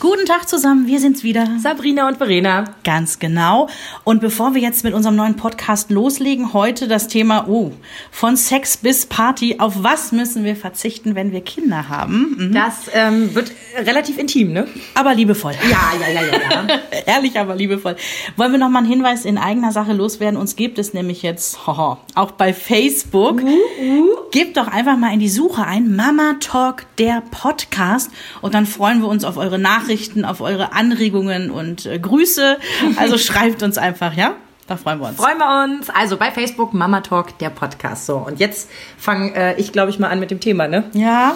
Guten Tag zusammen, wir sind's wieder. Sabrina und Verena. Ganz genau. Und bevor wir jetzt mit unserem neuen Podcast loslegen, heute das Thema, oh, von Sex bis Party. Auf was müssen wir verzichten, wenn wir Kinder haben? Mhm. Das ähm, wird relativ intim, ne? Aber liebevoll. Ja, ja, ja, ja, ja. Ehrlich, aber liebevoll. Wollen wir noch mal einen Hinweis in eigener Sache loswerden? Uns gibt es nämlich jetzt hoho, auch bei Facebook. Uh, uh. Gebt doch einfach mal in die Suche ein Mama Talk, der Podcast. Und dann freuen wir uns auf eure Nachrichten Nachrichten, auf eure Anregungen und äh, Grüße. Also schreibt uns einfach, ja? Da freuen wir uns. Freuen wir uns. Also bei Facebook Mama Talk, der Podcast. So, und jetzt fange äh, ich, glaube ich, mal an mit dem Thema, ne? Ja.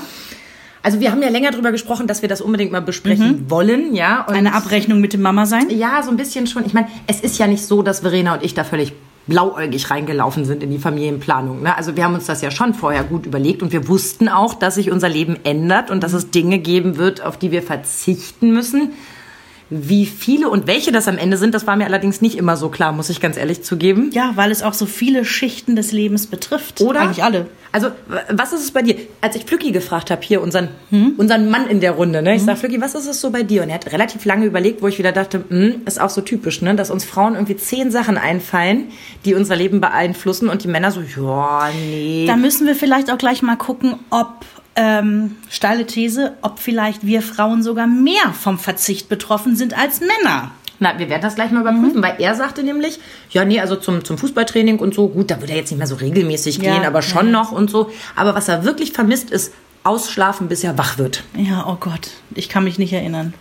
Also wir haben ja länger drüber gesprochen, dass wir das unbedingt mal besprechen mhm. wollen, ja. Und Eine Abrechnung mit dem Mama sein? Ja, so ein bisschen schon. Ich meine, es ist ja nicht so, dass Verena und ich da völlig blauäugig reingelaufen sind in die Familienplanung. Ne? Also wir haben uns das ja schon vorher gut überlegt und wir wussten auch, dass sich unser Leben ändert und dass es Dinge geben wird, auf die wir verzichten müssen. Wie viele und welche das am Ende sind, das war mir allerdings nicht immer so klar, muss ich ganz ehrlich zugeben. Ja, weil es auch so viele Schichten des Lebens betrifft. Oder? Eigentlich alle. Also, was ist es bei dir? Als ich Flücki gefragt habe, hier unseren, hm? unseren Mann in der Runde, ne? ich hm? sage, Flücki, was ist es so bei dir? Und er hat relativ lange überlegt, wo ich wieder dachte, hm, ist auch so typisch, ne? dass uns Frauen irgendwie zehn Sachen einfallen, die unser Leben beeinflussen und die Männer so, ja, nee. Da müssen wir vielleicht auch gleich mal gucken, ob ähm, steile These, ob vielleicht wir Frauen sogar mehr vom Verzicht betroffen sind als Männer. Na, wir werden das gleich mal überprüfen, mhm. weil er sagte nämlich, ja, nee, also zum, zum Fußballtraining und so, gut, da würde er jetzt nicht mehr so regelmäßig ja, gehen, aber schon ja. noch und so. Aber was er wirklich vermisst, ist ausschlafen, bis er wach wird. Ja, oh Gott, ich kann mich nicht erinnern.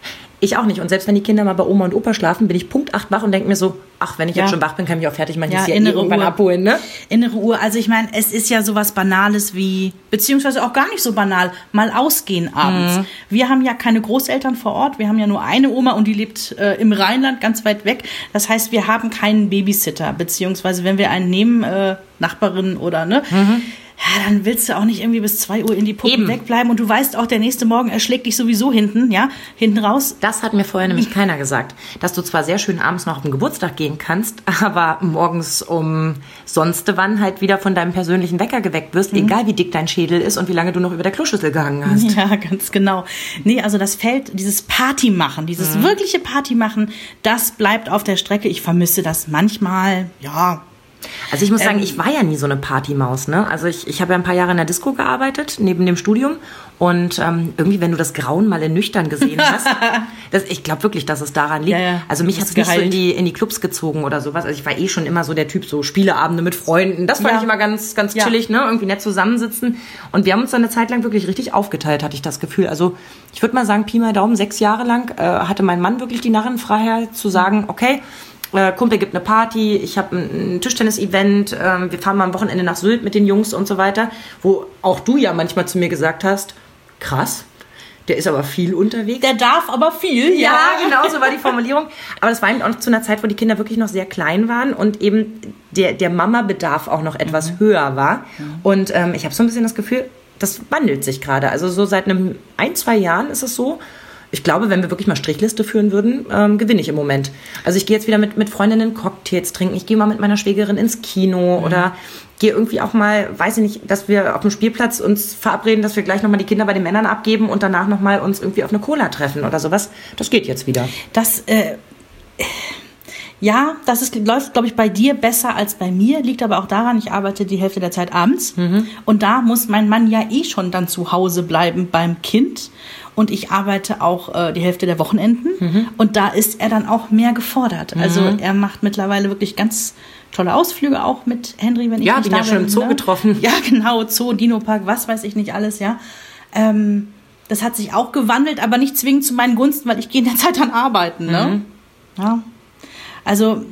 Ich auch nicht. Und selbst wenn die Kinder mal bei Oma und Opa schlafen, bin ich Punkt acht wach und denke mir so, ach, wenn ich ja. jetzt schon wach bin, kann ich auch fertig machen. Ja, ja innere irgendwann Uhr. abholen, ne? Innere Uhr. Also ich meine, es ist ja sowas Banales wie, beziehungsweise auch gar nicht so banal, mal ausgehen abends. Mhm. Wir haben ja keine Großeltern vor Ort. Wir haben ja nur eine Oma und die lebt äh, im Rheinland, ganz weit weg. Das heißt, wir haben keinen Babysitter. Beziehungsweise wenn wir einen nehmen, äh, Nachbarin oder ne, mhm dann willst du auch nicht irgendwie bis zwei Uhr in die Puppen Eben. wegbleiben und du weißt auch, der nächste Morgen erschlägt dich sowieso hinten, ja, hinten raus. Das hat mir vorher nämlich keiner gesagt, dass du zwar sehr schön abends noch auf den Geburtstag gehen kannst, aber morgens um sonst wann halt wieder von deinem persönlichen Wecker geweckt wirst, mhm. egal wie dick dein Schädel ist und wie lange du noch über der Kloschüssel gehangen hast. Ja, ganz genau. Nee, also das Feld, dieses Party machen, dieses mhm. wirkliche Party machen, das bleibt auf der Strecke. Ich vermisse das manchmal, ja, also ich muss sagen, ähm, ich war ja nie so eine Partymaus. Ne? Also ich, ich habe ja ein paar Jahre in der Disco gearbeitet, neben dem Studium. Und ähm, irgendwie, wenn du das Grauen mal in nüchtern gesehen hast, das, ich glaube wirklich, dass es daran liegt. Ja, ja. Also mich hat es nicht so in die, in die Clubs gezogen oder sowas. Also ich war eh schon immer so der Typ, so Spieleabende mit Freunden. Das fand ja. ich immer ganz, ganz chillig, ne? Irgendwie nett zusammensitzen. Und wir haben uns dann eine Zeit lang wirklich richtig aufgeteilt, hatte ich das Gefühl. Also ich würde mal sagen, Pi mal Daumen, sechs Jahre lang äh, hatte mein Mann wirklich die Narrenfreiheit zu sagen, okay, äh, Kumpel gibt eine Party, ich habe ein, ein Tischtennis-Event, äh, wir fahren mal am Wochenende nach Sylt mit den Jungs und so weiter, wo auch du ja manchmal zu mir gesagt hast, krass, der ist aber viel unterwegs. Der darf aber viel, ja. Ja, genau, so war die Formulierung. Aber das war eben auch noch zu einer Zeit, wo die Kinder wirklich noch sehr klein waren und eben der, der Mama-Bedarf auch noch etwas mhm. höher war. Mhm. Und ähm, ich habe so ein bisschen das Gefühl, das wandelt sich gerade. Also so seit einem ein, zwei Jahren ist es so, ich glaube, wenn wir wirklich mal Strichliste führen würden, ähm, gewinne ich im Moment. Also ich gehe jetzt wieder mit, mit Freundinnen Cocktails trinken, ich gehe mal mit meiner Schwägerin ins Kino mhm. oder gehe irgendwie auch mal, weiß ich nicht, dass wir auf dem Spielplatz uns verabreden, dass wir gleich nochmal die Kinder bei den Männern abgeben und danach nochmal uns irgendwie auf eine Cola treffen oder sowas. Das geht jetzt wieder. Das, äh, ja, das ist, läuft, glaube ich, bei dir besser als bei mir. Liegt aber auch daran, ich arbeite die Hälfte der Zeit abends. Mhm. Und da muss mein Mann ja eh schon dann zu Hause bleiben beim Kind und ich arbeite auch äh, die Hälfte der Wochenenden mhm. und da ist er dann auch mehr gefordert. Also mhm. er macht mittlerweile wirklich ganz tolle Ausflüge auch mit Henry, wenn ich ja, nicht bin. Ja, schon im Zoo ne? getroffen. Ja, genau, Zoo, Dino-Park, was weiß ich nicht alles, ja. Ähm, das hat sich auch gewandelt, aber nicht zwingend zu meinen Gunsten, weil ich gehe in der Zeit dann arbeiten. Ne? Mhm. Ja. Also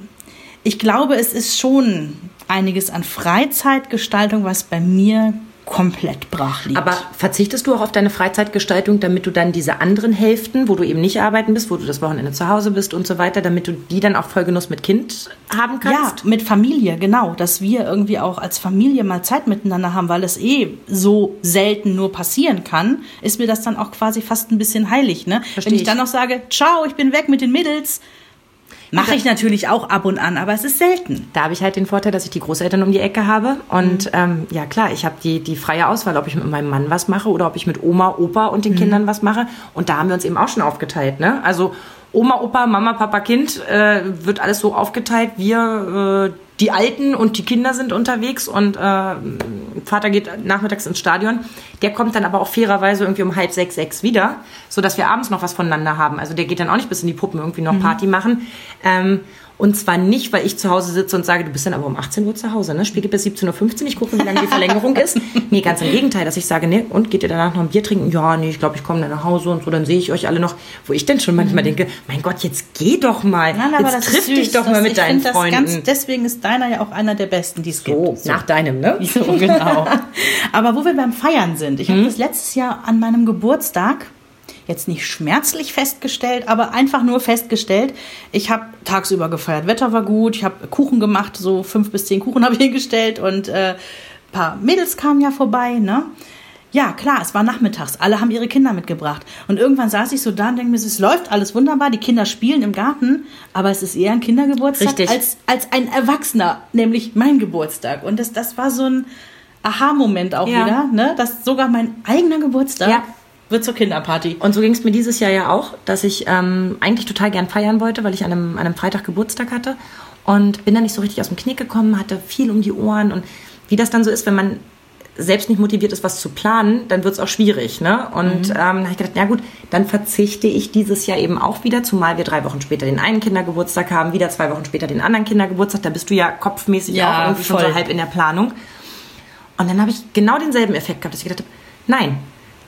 ich glaube, es ist schon einiges an Freizeitgestaltung, was bei mir komplett brach liegt. Aber verzichtest du auch auf deine Freizeitgestaltung, damit du dann diese anderen Hälften, wo du eben nicht arbeiten bist, wo du das Wochenende zu Hause bist und so weiter, damit du die dann auch Vollgenuss mit Kind haben kannst? Ja, mit Familie, genau. Dass wir irgendwie auch als Familie mal Zeit miteinander haben, weil es eh so selten nur passieren kann, ist mir das dann auch quasi fast ein bisschen heilig. Ne? Wenn ich, ich dann noch sage, ciao, ich bin weg mit den Mädels, Mache ich natürlich auch ab und an, aber es ist selten. Da habe ich halt den Vorteil, dass ich die Großeltern um die Ecke habe. Und mhm. ähm, ja klar, ich habe die, die freie Auswahl, ob ich mit meinem Mann was mache oder ob ich mit Oma, Opa und den mhm. Kindern was mache. Und da haben wir uns eben auch schon aufgeteilt. Ne? Also Oma, Opa, Mama, Papa, Kind äh, wird alles so aufgeteilt. Wir, äh, die Alten und die Kinder sind unterwegs und äh, Vater geht nachmittags ins Stadion. Der kommt dann aber auch fairerweise irgendwie um halb sechs, sechs wieder, sodass wir abends noch was voneinander haben. Also der geht dann auch nicht bis in die Puppen irgendwie noch mhm. Party machen. Ähm, und zwar nicht, weil ich zu Hause sitze und sage, du bist dann aber um 18 Uhr zu Hause, ne? Spiel bis 17.15 Uhr, ich gucke, wie lange die Verlängerung ist. Nee, ganz im Gegenteil, dass ich sage, ne, und geht ihr danach noch ein Bier trinken? Ja, nee, ich glaube, ich komme dann nach Hause und so, dann sehe ich euch alle noch. Wo ich denn schon manchmal mhm. denke, mein Gott, jetzt geh doch mal. Nein, aber jetzt das triff dich doch mal mit deinen Freunden. Ganz, deswegen ist deiner ja auch einer der besten, die es gibt. So, nach deinem, ne? So, genau. aber wo wir beim Feiern sind, ich mhm. habe das letztes Jahr an meinem Geburtstag jetzt nicht schmerzlich festgestellt, aber einfach nur festgestellt, ich habe tagsüber gefeiert. Wetter war gut, ich habe Kuchen gemacht, so fünf bis zehn Kuchen habe ich hingestellt und äh, ein paar Mädels kamen ja vorbei, ne? Ja, klar, es war nachmittags. Alle haben ihre Kinder mitgebracht. Und irgendwann saß ich so da und denke mir, es läuft alles wunderbar. Die Kinder spielen im Garten, aber es ist eher ein Kindergeburtstag als, als ein Erwachsener, nämlich mein Geburtstag. Und das, das war so ein Aha-Moment auch ja. wieder, ne? dass sogar mein eigener Geburtstag ja wird zur Kinderparty. Und so ging es mir dieses Jahr ja auch, dass ich ähm, eigentlich total gern feiern wollte, weil ich an einem, an einem Freitag Geburtstag hatte und bin dann nicht so richtig aus dem Knick gekommen, hatte viel um die Ohren und wie das dann so ist, wenn man selbst nicht motiviert ist, was zu planen, dann wird es auch schwierig. Ne? Und mhm. ähm, habe ich gedacht, na gut, dann verzichte ich dieses Jahr eben auch wieder, zumal wir drei Wochen später den einen Kindergeburtstag haben, wieder zwei Wochen später den anderen Kindergeburtstag. Da bist du ja kopfmäßig ja, auch irgendwie voll. schon so halb in der Planung. Und dann habe ich genau denselben Effekt gehabt, dass ich gedacht habe, nein,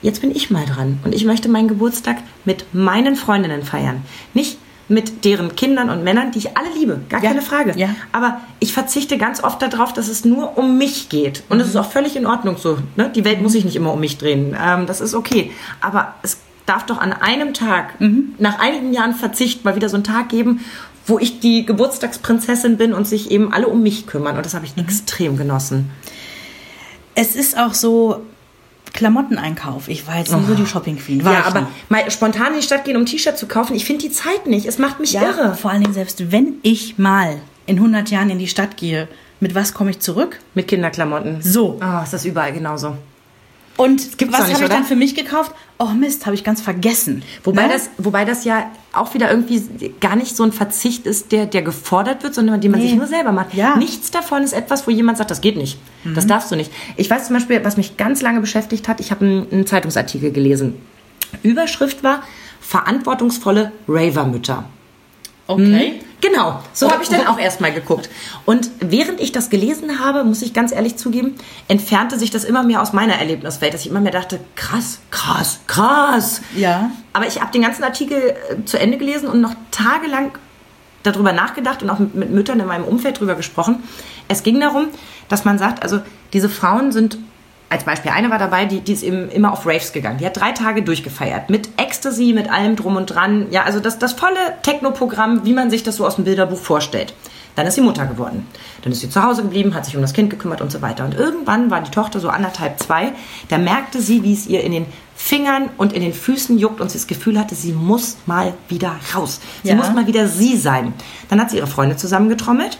jetzt bin ich mal dran und ich möchte meinen Geburtstag mit meinen Freundinnen feiern. Nicht mit deren Kindern und Männern, die ich alle liebe, gar ja, keine Frage. Ja. Aber ich verzichte ganz oft darauf, dass es nur um mich geht. Und das mhm. ist auch völlig in Ordnung so. Ne? Die Welt muss sich nicht immer um mich drehen. Ähm, das ist okay. Aber es darf doch an einem Tag, mhm. nach einigen Jahren Verzicht, mal wieder so einen Tag geben, wo ich die Geburtstagsprinzessin bin und sich eben alle um mich kümmern. Und das habe ich mhm. extrem genossen. Es ist auch so, Klamotteneinkauf. Ich war jetzt oh. nie so die Shopping Queen. ja, aber mal spontan in die Stadt gehen, um T-Shirt zu kaufen, ich finde die Zeit nicht. Es macht mich ja, irre. Vor allen Dingen, selbst wenn ich mal in 100 Jahren in die Stadt gehe, mit was komme ich zurück? Mit Kinderklamotten. So. Oh, ist das überall genauso. Und was habe ich dann für mich gekauft? Oh Mist, habe ich ganz vergessen. Wobei, ne? das, wobei das ja auch wieder irgendwie gar nicht so ein Verzicht ist, der, der gefordert wird, sondern den man nee. sich nur selber macht. Ja. Nichts davon ist etwas, wo jemand sagt, das geht nicht. Mhm. Das darfst du nicht. Ich weiß zum Beispiel, was mich ganz lange beschäftigt hat, ich habe einen, einen Zeitungsartikel gelesen. Überschrift war Verantwortungsvolle Raver-Mütter. Okay. Hm? Genau, so habe ich dann auch erstmal geguckt. Und während ich das gelesen habe, muss ich ganz ehrlich zugeben, entfernte sich das immer mehr aus meiner Erlebniswelt, dass ich immer mehr dachte, krass, krass, krass. Ja. Aber ich habe den ganzen Artikel äh, zu Ende gelesen und noch tagelang darüber nachgedacht und auch mit, mit Müttern in meinem Umfeld darüber gesprochen. Es ging darum, dass man sagt, also diese Frauen sind als Beispiel, eine war dabei, die, die ist eben immer auf Raves gegangen. Die hat drei Tage durchgefeiert. Mit Ecstasy, mit allem drum und dran. Ja, also das, das volle Techno-Programm, wie man sich das so aus dem Bilderbuch vorstellt. Dann ist sie Mutter geworden. Dann ist sie zu Hause geblieben, hat sich um das Kind gekümmert und so weiter. Und irgendwann war die Tochter so anderthalb, zwei. Da merkte sie, wie es ihr in den Fingern und in den Füßen juckt und sie das Gefühl hatte, sie muss mal wieder raus. Sie ja. muss mal wieder sie sein. Dann hat sie ihre Freunde zusammengetrommelt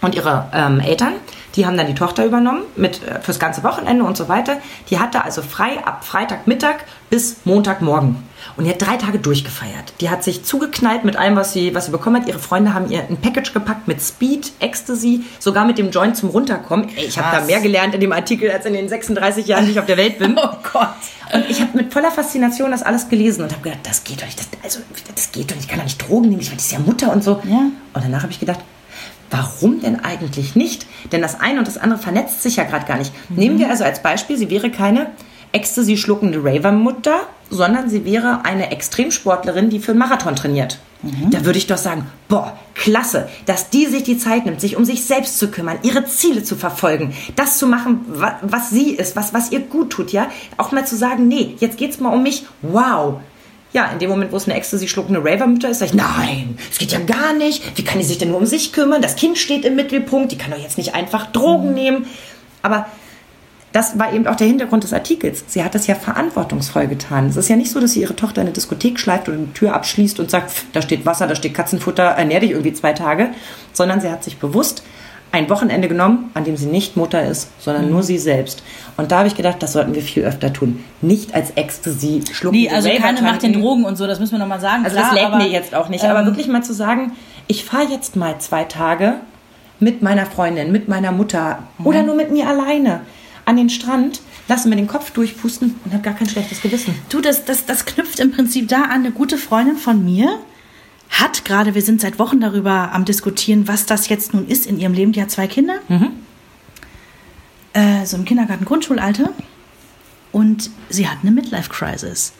und ihre ähm, Eltern. Die haben dann die Tochter übernommen mit äh, fürs ganze Wochenende und so weiter. Die hatte also frei ab Freitagmittag bis Montagmorgen. Und die hat drei Tage durchgefeiert. Die hat sich zugeknallt mit allem, was sie, was sie bekommen hat. Ihre Freunde haben ihr ein Package gepackt mit Speed, Ecstasy, sogar mit dem Joint zum Runterkommen. Ey, ich habe da mehr gelernt in dem Artikel als in den 36 Jahren, die ich auf der Welt bin. oh Gott. Und ich habe mit voller Faszination das alles gelesen und habe gedacht, das geht doch nicht. Das, also, das geht doch nicht. Ich kann doch nicht Drogen nehmen. Ich meine, das ist ja Mutter und so. Ja. Und danach habe ich gedacht, Warum denn eigentlich nicht? Denn das eine und das andere vernetzt sich ja gerade gar nicht. Mhm. Nehmen wir also als Beispiel, sie wäre keine Ecstasy schluckende Raver-Mutter, sondern sie wäre eine Extremsportlerin, die für einen Marathon trainiert. Mhm. Da würde ich doch sagen, boah, klasse, dass die sich die Zeit nimmt, sich um sich selbst zu kümmern, ihre Ziele zu verfolgen, das zu machen, was, was sie ist, was, was ihr gut tut, ja. Auch mal zu sagen, nee, jetzt geht's mal um mich, wow, ja, in dem Moment, wo es eine Ecstasy schluckende Raver-Mutter ist, sage ich, nein, es geht ja gar nicht. Wie kann die sich denn nur um sich kümmern? Das Kind steht im Mittelpunkt, die kann doch jetzt nicht einfach Drogen mhm. nehmen. Aber das war eben auch der Hintergrund des Artikels. Sie hat das ja verantwortungsvoll getan. Es ist ja nicht so, dass sie ihre Tochter in eine Diskothek schleift und die Tür abschließt und sagt, da steht Wasser, da steht Katzenfutter, ernähr dich irgendwie zwei Tage, sondern sie hat sich bewusst ein Wochenende genommen, an dem sie nicht Mutter ist, sondern mhm. nur sie selbst. Und da habe ich gedacht, das sollten wir viel öfter tun. Nicht als Ecstasy schlucken. Nee, also keine macht den Drogen und so, das müssen wir nochmal sagen. Also Klar, das lädt mir jetzt auch nicht. Ähm, aber wirklich mal zu sagen, ich fahre jetzt mal zwei Tage mit meiner Freundin, mit meiner Mutter mhm. oder nur mit mir alleine an den Strand, lasse mir den Kopf durchpusten und habe gar kein schlechtes Gewissen. Du, das, das, das knüpft im Prinzip da an. Eine gute Freundin von mir hat gerade, wir sind seit Wochen darüber am diskutieren, was das jetzt nun ist in ihrem Leben. Die hat zwei Kinder, mhm. äh, so im Kindergarten, Grundschulalter. Und sie hat eine Midlife-Crisis.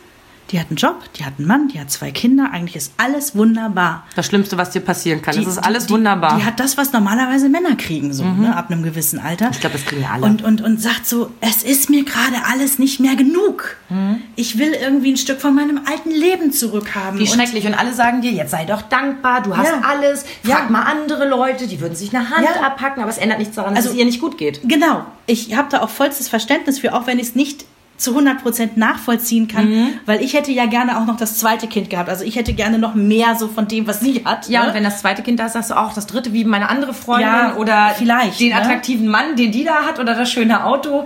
Die hat einen Job, die hat einen Mann, die hat zwei Kinder. Eigentlich ist alles wunderbar. Das Schlimmste, was dir passieren kann. Die, das ist alles die, wunderbar. Die hat das, was normalerweise Männer kriegen, so mhm. ne, ab einem gewissen Alter. Ich glaube, das kriegen ja alle. Und, und, und sagt so, es ist mir gerade alles nicht mehr genug. Mhm. Ich will irgendwie ein Stück von meinem alten Leben zurückhaben. Wie schrecklich. Und alle sagen dir, jetzt sei doch dankbar, du hast ja. alles. Frag ja. mal andere Leute, die würden sich eine Hand ja. abpacken, aber es ändert nichts daran, dass also, es ihr nicht gut geht. Genau. Ich habe da auch vollstes Verständnis für, auch wenn ich es nicht zu 100% nachvollziehen kann, mhm. weil ich hätte ja gerne auch noch das zweite Kind gehabt. Also ich hätte gerne noch mehr so von dem, was sie hat. Ja, ne? und wenn das zweite Kind da ist, sagst du auch das dritte wie meine andere Freundin ja, oder vielleicht, den ne? attraktiven Mann, den die da hat oder das schöne Auto.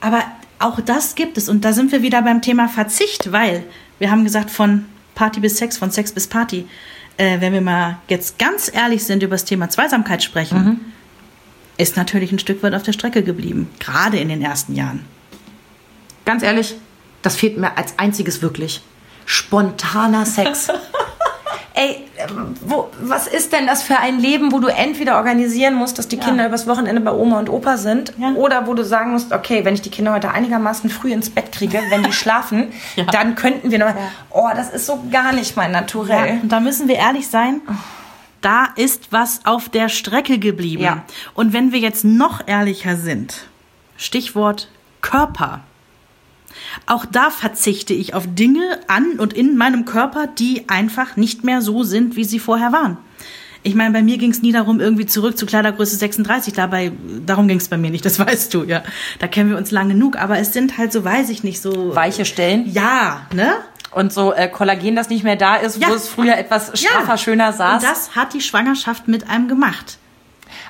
Aber auch das gibt es und da sind wir wieder beim Thema Verzicht, weil wir haben gesagt von Party bis Sex, von Sex bis Party. Äh, wenn wir mal jetzt ganz ehrlich sind über das Thema Zweisamkeit sprechen, mhm. ist natürlich ein Stück weit auf der Strecke geblieben, gerade in den ersten Jahren. Ganz ehrlich, das fehlt mir als einziges wirklich. Spontaner Sex. Ey, wo, was ist denn das für ein Leben, wo du entweder organisieren musst, dass die Kinder ja. übers Wochenende bei Oma und Opa sind, ja. oder wo du sagen musst, okay, wenn ich die Kinder heute einigermaßen früh ins Bett kriege, wenn die schlafen, ja. dann könnten wir noch. Oh, das ist so gar nicht mein Naturell. Und da müssen wir ehrlich sein. Da ist was auf der Strecke geblieben. Und wenn wir jetzt noch ehrlicher sind, Stichwort Körper. Auch da verzichte ich auf Dinge an und in meinem Körper, die einfach nicht mehr so sind, wie sie vorher waren. Ich meine, bei mir ging es nie darum, irgendwie zurück zu Kleidergröße 36. Dabei, darum ging es bei mir nicht, das weißt du, ja. Da kennen wir uns lang genug. Aber es sind halt so, weiß ich nicht, so. Weiche Stellen? Ja, ne? Und so äh, Kollagen, das nicht mehr da ist, ja. wo es früher etwas straffer, ja. schöner saß. Und das hat die Schwangerschaft mit einem gemacht.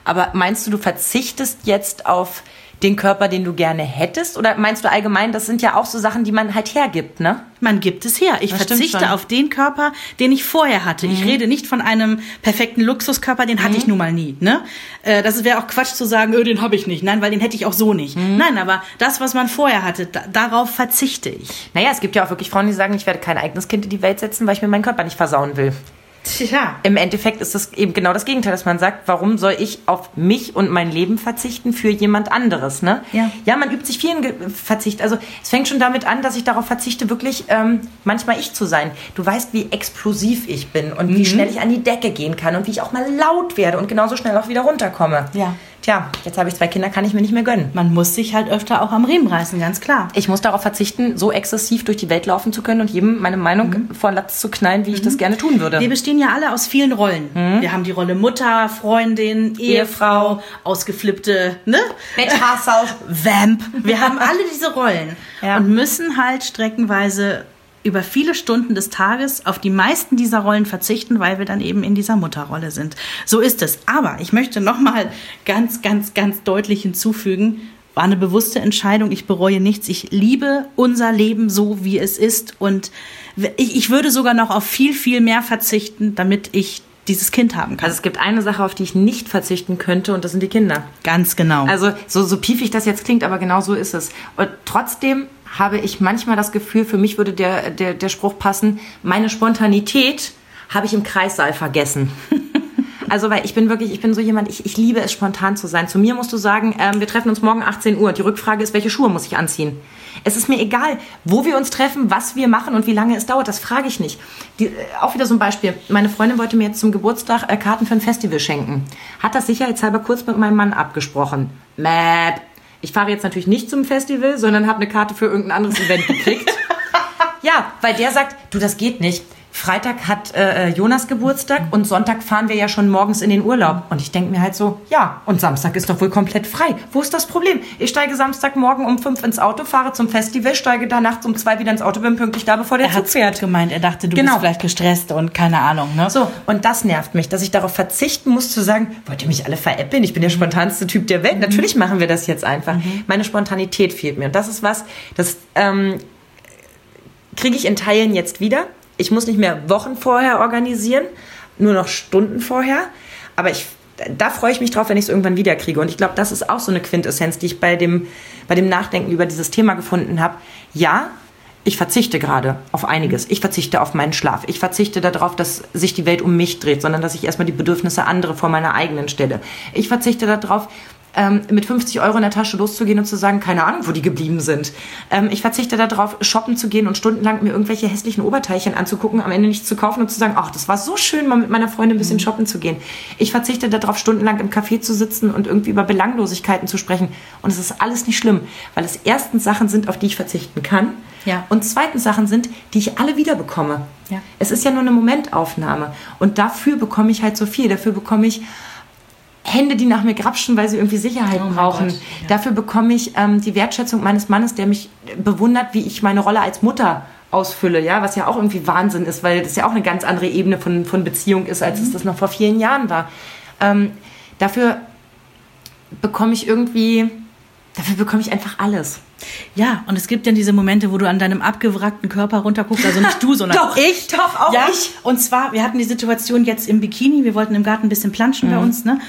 Aber meinst du, du verzichtest jetzt auf den Körper, den du gerne hättest? Oder meinst du allgemein, das sind ja auch so Sachen, die man halt hergibt, ne? Man gibt es her. Ich das verzichte auf den Körper, den ich vorher hatte. Mhm. Ich rede nicht von einem perfekten Luxuskörper, den hatte mhm. ich nun mal nie. Ne? Äh, das wäre auch Quatsch zu sagen, öh, den habe ich nicht. Nein, weil den hätte ich auch so nicht. Mhm. Nein, aber das, was man vorher hatte, da, darauf verzichte ich. Naja, es gibt ja auch wirklich Frauen, die sagen, ich werde kein eigenes Kind in die Welt setzen, weil ich mir meinen Körper nicht versauen will. Tja. Im Endeffekt ist das eben genau das Gegenteil, dass man sagt, warum soll ich auf mich und mein Leben verzichten für jemand anderes, ne? Ja. Ja, man übt sich vielen Ge Verzicht. Also es fängt schon damit an, dass ich darauf verzichte, wirklich ähm, manchmal ich zu sein. Du weißt, wie explosiv ich bin und mhm. wie schnell ich an die Decke gehen kann und wie ich auch mal laut werde und genauso schnell auch wieder runterkomme. Ja tja, jetzt habe ich zwei Kinder, kann ich mir nicht mehr gönnen. Man muss sich halt öfter auch am Riemen reißen, ganz klar. Ich muss darauf verzichten, so exzessiv durch die Welt laufen zu können und jedem meine Meinung mhm. vor Latz zu knallen, wie mhm. ich das gerne tun würde. Wir bestehen ja alle aus vielen Rollen. Mhm. Wir haben die Rolle Mutter, Freundin, Ehefrau, ausgeflippte, ne? Betthasser. Vamp. Wir haben alle diese Rollen ja. und müssen halt streckenweise über viele Stunden des Tages auf die meisten dieser Rollen verzichten, weil wir dann eben in dieser Mutterrolle sind. So ist es. Aber ich möchte nochmal ganz, ganz, ganz deutlich hinzufügen, war eine bewusste Entscheidung. Ich bereue nichts. Ich liebe unser Leben so, wie es ist. Und ich, ich würde sogar noch auf viel, viel mehr verzichten, damit ich dieses Kind haben kann. Also es gibt eine Sache, auf die ich nicht verzichten könnte und das sind die Kinder. Ganz genau. Also so, so piefig das jetzt klingt, aber genau so ist es. Und trotzdem habe ich manchmal das Gefühl, für mich würde der, der, der Spruch passen, meine Spontanität habe ich im Kreissaal vergessen. Also, weil ich bin wirklich, ich bin so jemand, ich, ich liebe es, spontan zu sein. Zu mir musst du sagen, ähm, wir treffen uns morgen 18 Uhr. Die Rückfrage ist, welche Schuhe muss ich anziehen? Es ist mir egal, wo wir uns treffen, was wir machen und wie lange es dauert. Das frage ich nicht. Die, äh, auch wieder so ein Beispiel. Meine Freundin wollte mir jetzt zum Geburtstag äh, Karten für ein Festival schenken. Hat das sicherheitshalber kurz mit meinem Mann abgesprochen. Map. Ich fahre jetzt natürlich nicht zum Festival, sondern habe eine Karte für irgendein anderes Event gekriegt. ja, weil der sagt, du, das geht nicht Freitag hat äh, Jonas Geburtstag und Sonntag fahren wir ja schon morgens in den Urlaub. Und ich denke mir halt so, ja, und Samstag ist doch wohl komplett frei. Wo ist das Problem? Ich steige Samstagmorgen um fünf ins Auto, fahre zum Festival, steige da nachts um zwei wieder ins Auto, bin pünktlich da, bevor der Er Zug hat fährt. gemeint, er dachte, du Genau. bist vielleicht gestresst und keine Ahnung, ne? So, und das nervt mich, dass ich darauf verzichten muss zu sagen, wollt ihr mich alle veräppeln? Ich bin der spontanste Typ der Welt. Natürlich machen wir das jetzt einfach. Meine Spontanität fehlt mir. Und das ist was, das ähm, kriege ich in Teilen jetzt wieder. Ich muss nicht mehr Wochen vorher organisieren, nur noch Stunden vorher. Aber ich, da freue ich mich drauf, wenn ich es irgendwann wieder kriege. Und ich glaube, das ist auch so eine Quintessenz, die ich bei dem, bei dem Nachdenken über dieses Thema gefunden habe. Ja, ich verzichte gerade auf einiges. Ich verzichte auf meinen Schlaf. Ich verzichte darauf, dass sich die Welt um mich dreht, sondern dass ich erstmal die Bedürfnisse anderer vor meiner eigenen stelle. Ich verzichte darauf, ähm, mit 50 Euro in der Tasche loszugehen und zu sagen, keine Ahnung, wo die geblieben sind. Ähm, ich verzichte darauf, shoppen zu gehen und stundenlang mir irgendwelche hässlichen Oberteilchen anzugucken, am Ende nichts zu kaufen und zu sagen, ach, das war so schön, mal mit meiner Freundin ein bisschen shoppen zu gehen. Ich verzichte darauf, stundenlang im Café zu sitzen und irgendwie über Belanglosigkeiten zu sprechen. Und es ist alles nicht schlimm, weil es erstens Sachen sind, auf die ich verzichten kann. Ja. Und zweitens Sachen sind, die ich alle wieder bekomme. Ja. Es ist ja nur eine Momentaufnahme. Und dafür bekomme ich halt so viel. Dafür bekomme ich Hände, die nach mir grapschen, weil sie irgendwie Sicherheit Oh brauchen. Gott, ja. Dafür bekomme ich ähm, die Wertschätzung meines Mannes, der mich bewundert, wie ich meine Rolle als Mutter ausfülle, ja, was ja auch irgendwie Wahnsinn ist, weil das ja auch eine ganz andere Ebene von, von Beziehung ist, als es das noch vor vielen Jahren war. Ähm, dafür bekomme ich irgendwie, dafür bekomme ich einfach alles. Ja, und es gibt dann diese Momente, wo du an deinem abgewrackten Körper runterguckst, also nicht du, sondern Doch, ich. doch, auch ja, ich. Und zwar, wir hatten die Situation jetzt im Bikini, wir wollten im Garten ein bisschen planschen Mhm. bei uns, ne?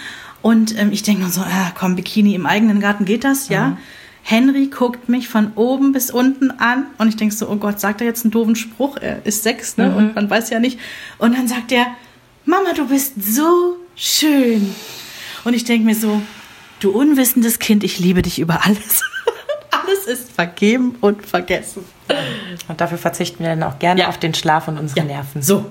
Und ähm, ich denke nur so, ah, komm, Bikini im eigenen Garten geht das, ja? Mhm. Henry guckt mich von oben bis unten an und ich denke so, oh Gott, sagt er jetzt einen doofen Spruch? Er ist sechs, ne? Mhm. Und man weiß ja nicht. Und dann sagt er, Mama, du bist so schön. Und ich denke mir so, du unwissendes Kind, ich liebe dich über alles. alles ist vergeben und vergessen. Und dafür verzichten wir dann auch gerne Ja. auf den Schlaf und unsere Nerven. So.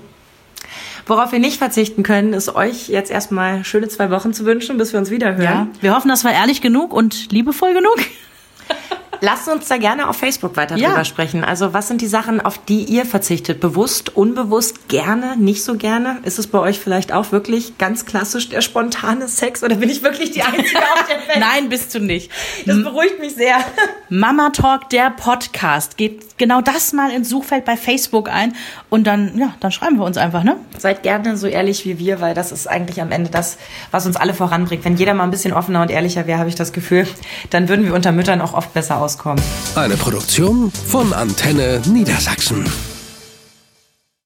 Worauf wir nicht verzichten können, ist euch jetzt erstmal schöne zwei Wochen zu wünschen, bis wir uns wieder hören. Ja. Wir hoffen, das war ehrlich genug und liebevoll genug. Lasst uns da gerne auf Facebook weiter Ja. drüber sprechen. Also was sind die Sachen, auf die ihr verzichtet? Bewusst, unbewusst, gerne, nicht so gerne? Ist es bei euch vielleicht auch wirklich ganz klassisch der spontane Sex oder bin ich wirklich die Einzige auf der Welt? Nein, bist du nicht. Das beruhigt mich sehr. Mama Talk, der Podcast. Gebt genau das mal ins Suchfeld bei Facebook ein und dann, ja, dann schreiben wir uns einfach, ne? Seid gerne so ehrlich wie wir, weil das ist eigentlich am Ende das, was uns alle voranbringt. Wenn jeder mal ein bisschen offener und ehrlicher wäre, habe ich das Gefühl, dann würden wir unter Müttern auch oft besser auskommen. Eine Produktion von Antenne Niedersachsen.